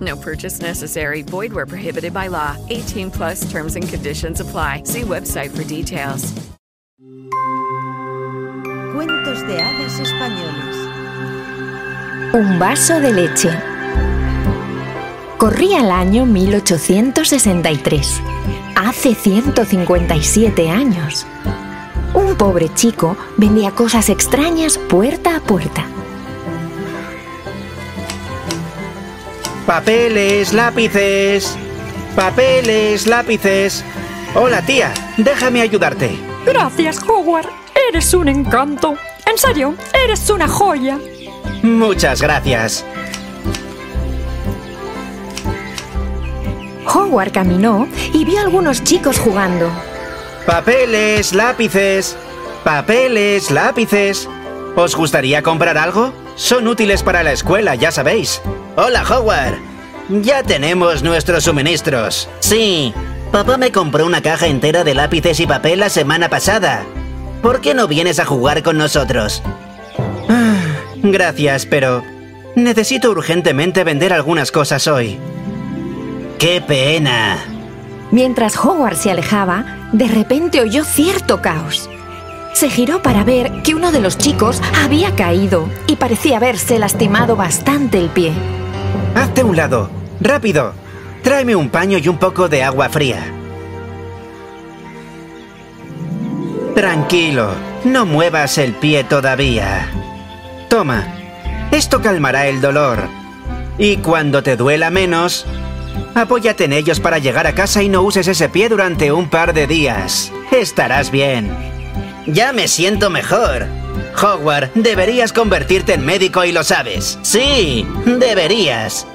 No purchase necessary. Void where prohibited by law. 18 plus terms and conditions apply. See website for details. Cuentos de hadas españoles. Un vaso de leche. Corría el año 1863, hace 157 años. Un pobre chico vendía cosas extrañas puerta a puerta. Papeles, lápices. Papeles, lápices. Hola tía, déjame ayudarte. Gracias, Howard. Eres un encanto. En serio, eres una joya. Muchas gracias. Howard caminó y vio a algunos chicos jugando. Papeles, lápices. Papeles, lápices. ¿Os gustaría comprar algo? Son útiles para la escuela, ya sabéis. Hola, Howard. Ya tenemos nuestros suministros. Sí, papá me compró una caja entera de lápices y papel la semana pasada. ¿Por qué no vienes a jugar con nosotros? Ah, gracias, pero necesito urgentemente vender algunas cosas hoy. ¡Qué pena! Mientras Howard se alejaba, de repente oyó cierto caos. Se giró para ver que uno de los chicos había caído y parecía haberse lastimado bastante el pie. Hazte un lado. Rápido. Tráeme un paño y un poco de agua fría. Tranquilo. No muevas el pie todavía. Toma. Esto calmará el dolor. Y cuando te duela menos, apóyate en ellos para llegar a casa y no uses ese pie durante un par de días. Estarás bien. Ya me siento mejor. Howard, deberías convertirte en médico y lo sabes. Sí, deberías.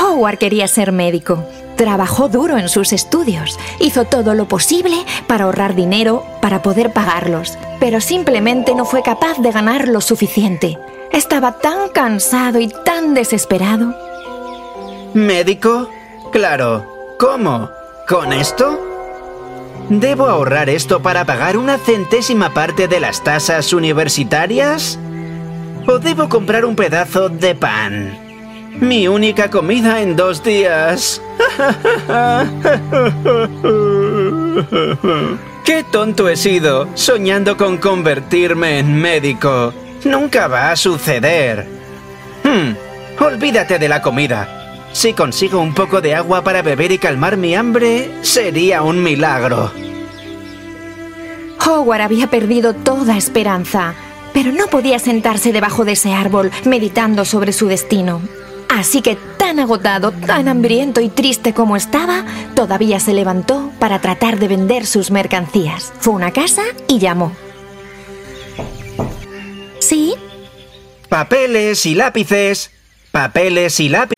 Howard quería ser médico. Trabajó duro en sus estudios. Hizo todo lo posible para ahorrar dinero para poder pagarlos. Pero simplemente no fue capaz de ganar lo suficiente. Estaba tan cansado y tan desesperado. ¿Médico? Claro. ¿Cómo? ¿Con esto? ¿Debo ahorrar esto para pagar una centésima parte de las tasas universitarias? ¿O debo comprar un pedazo de pan? Mi única comida en dos días. ¡Qué tonto he sido soñando con convertirme en médico! Nunca va a suceder. Hmm, olvídate de la comida. Si consigo un poco de agua para beber y calmar mi hambre, sería un milagro. Howard había perdido toda esperanza, pero no podía sentarse debajo de ese árbol meditando sobre su destino. Así que tan agotado, tan hambriento y triste como estaba, todavía se levantó para tratar de vender sus mercancías. Fue a una casa y llamó. ¿Sí? Papeles y lápices. Papeles y lápices.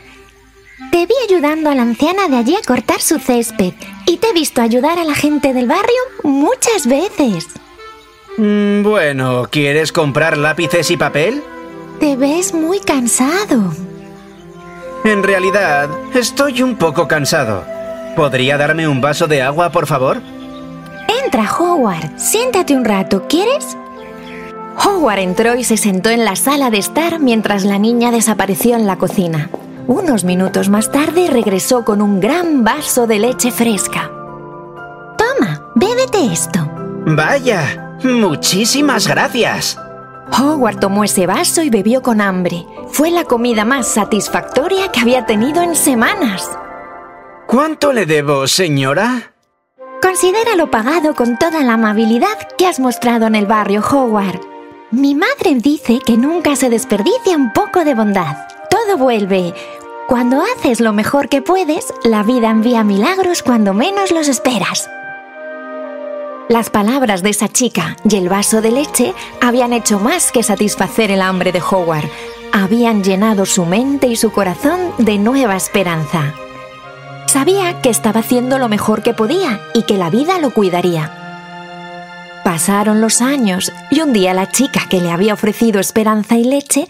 Te vi ayudando a la anciana de allí a cortar su césped y te he visto ayudar a la gente del barrio muchas veces. Mm, bueno, ¿quieres comprar lápices y papel? Te ves muy cansado. En realidad, estoy un poco cansado. ¿Podría darme un vaso de agua, por favor? Entra, Howard. Siéntate un rato, ¿quieres? Howard entró y se sentó en la sala de estar mientras la niña desapareció en la cocina. Unos minutos más tarde regresó con un gran vaso de leche fresca. Toma, bébete esto. Vaya, muchísimas gracias. Howard tomó ese vaso y bebió con hambre. Fue la comida más satisfactoria que había tenido en semanas. ¿Cuánto le debo, señora? Considéralo pagado con toda la amabilidad que has mostrado en el barrio, Howard. Mi madre dice que nunca se desperdicia un poco de bondad. Todo vuelve. Cuando haces lo mejor que puedes, la vida envía milagros cuando menos los esperas. Las palabras de esa chica y el vaso de leche habían hecho más que satisfacer el hambre de Howard. Habían llenado su mente y su corazón de nueva esperanza. Sabía que estaba haciendo lo mejor que podía y que la vida lo cuidaría. Pasaron los años y un día la chica que le había ofrecido esperanza y leche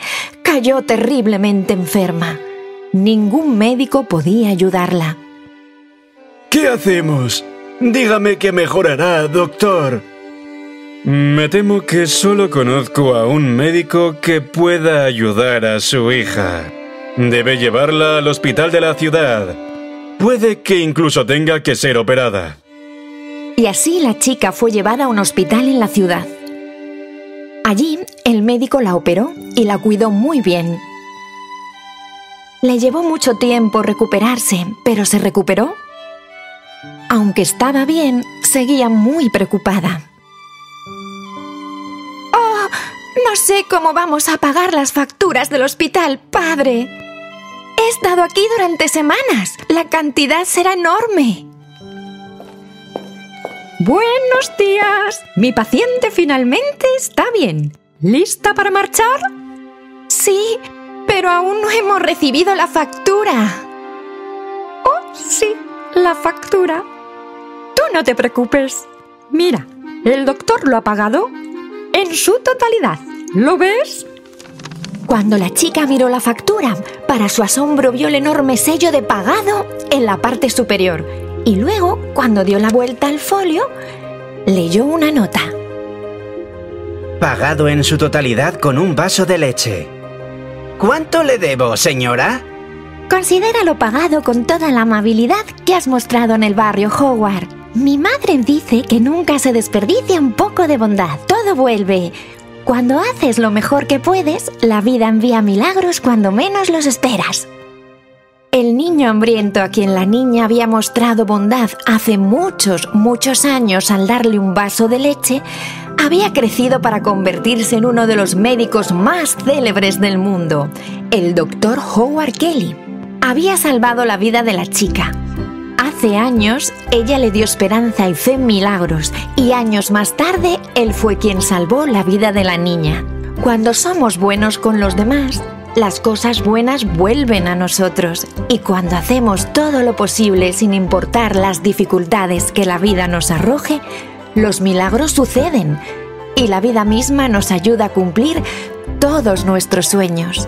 cayó terriblemente enferma. Ningún médico podía ayudarla. ¿Qué hacemos? Dígame que mejorará, doctor. Me temo que solo conozco a un médico que pueda ayudar a su hija. Debe llevarla al hospital de la ciudad. Puede que incluso tenga que ser operada. Y así la chica fue llevada a un hospital en la ciudad. Allí el médico la operó y la cuidó muy bien. Le llevó mucho tiempo recuperarse, pero se recuperó. Aunque estaba bien, seguía muy preocupada. ¡Oh! No sé cómo vamos a pagar las facturas del hospital, padre. He estado aquí durante semanas. La cantidad será enorme. Buenos días. Mi paciente finalmente está bien. ¿Lista para marchar? Sí, pero aún no hemos recibido la factura. Oh, sí, la factura. Tú no te preocupes. Mira, el doctor lo ha pagado en su totalidad. ¿Lo ves? Cuando la chica miró la factura, para su asombro vio el enorme sello de pagado en la parte superior y luego, cuando dio la vuelta al folio, leyó una nota. Pagado en su totalidad con un vaso de leche. ¿Cuánto le debo, señora? Considéralo pagado con toda la amabilidad que has mostrado en el barrio, Howard. Mi madre dice que nunca se desperdicia un poco de bondad. Todo vuelve. Cuando haces lo mejor que puedes, la vida envía milagros cuando menos los esperas. El niño hambriento a quien la niña había mostrado bondad hace muchos, muchos años al darle un vaso de leche, había crecido para convertirse en uno de los médicos más célebres del mundo, el doctor Howard Kelly. Había salvado la vida de la chica. Hace años ella le dio esperanza y fe en milagros y años más tarde él fue quien salvó la vida de la niña. Cuando somos buenos con los demás, las cosas buenas vuelven a nosotros y cuando hacemos todo lo posible sin importar las dificultades que la vida nos arroje, los milagros suceden y la vida misma nos ayuda a cumplir todos nuestros sueños.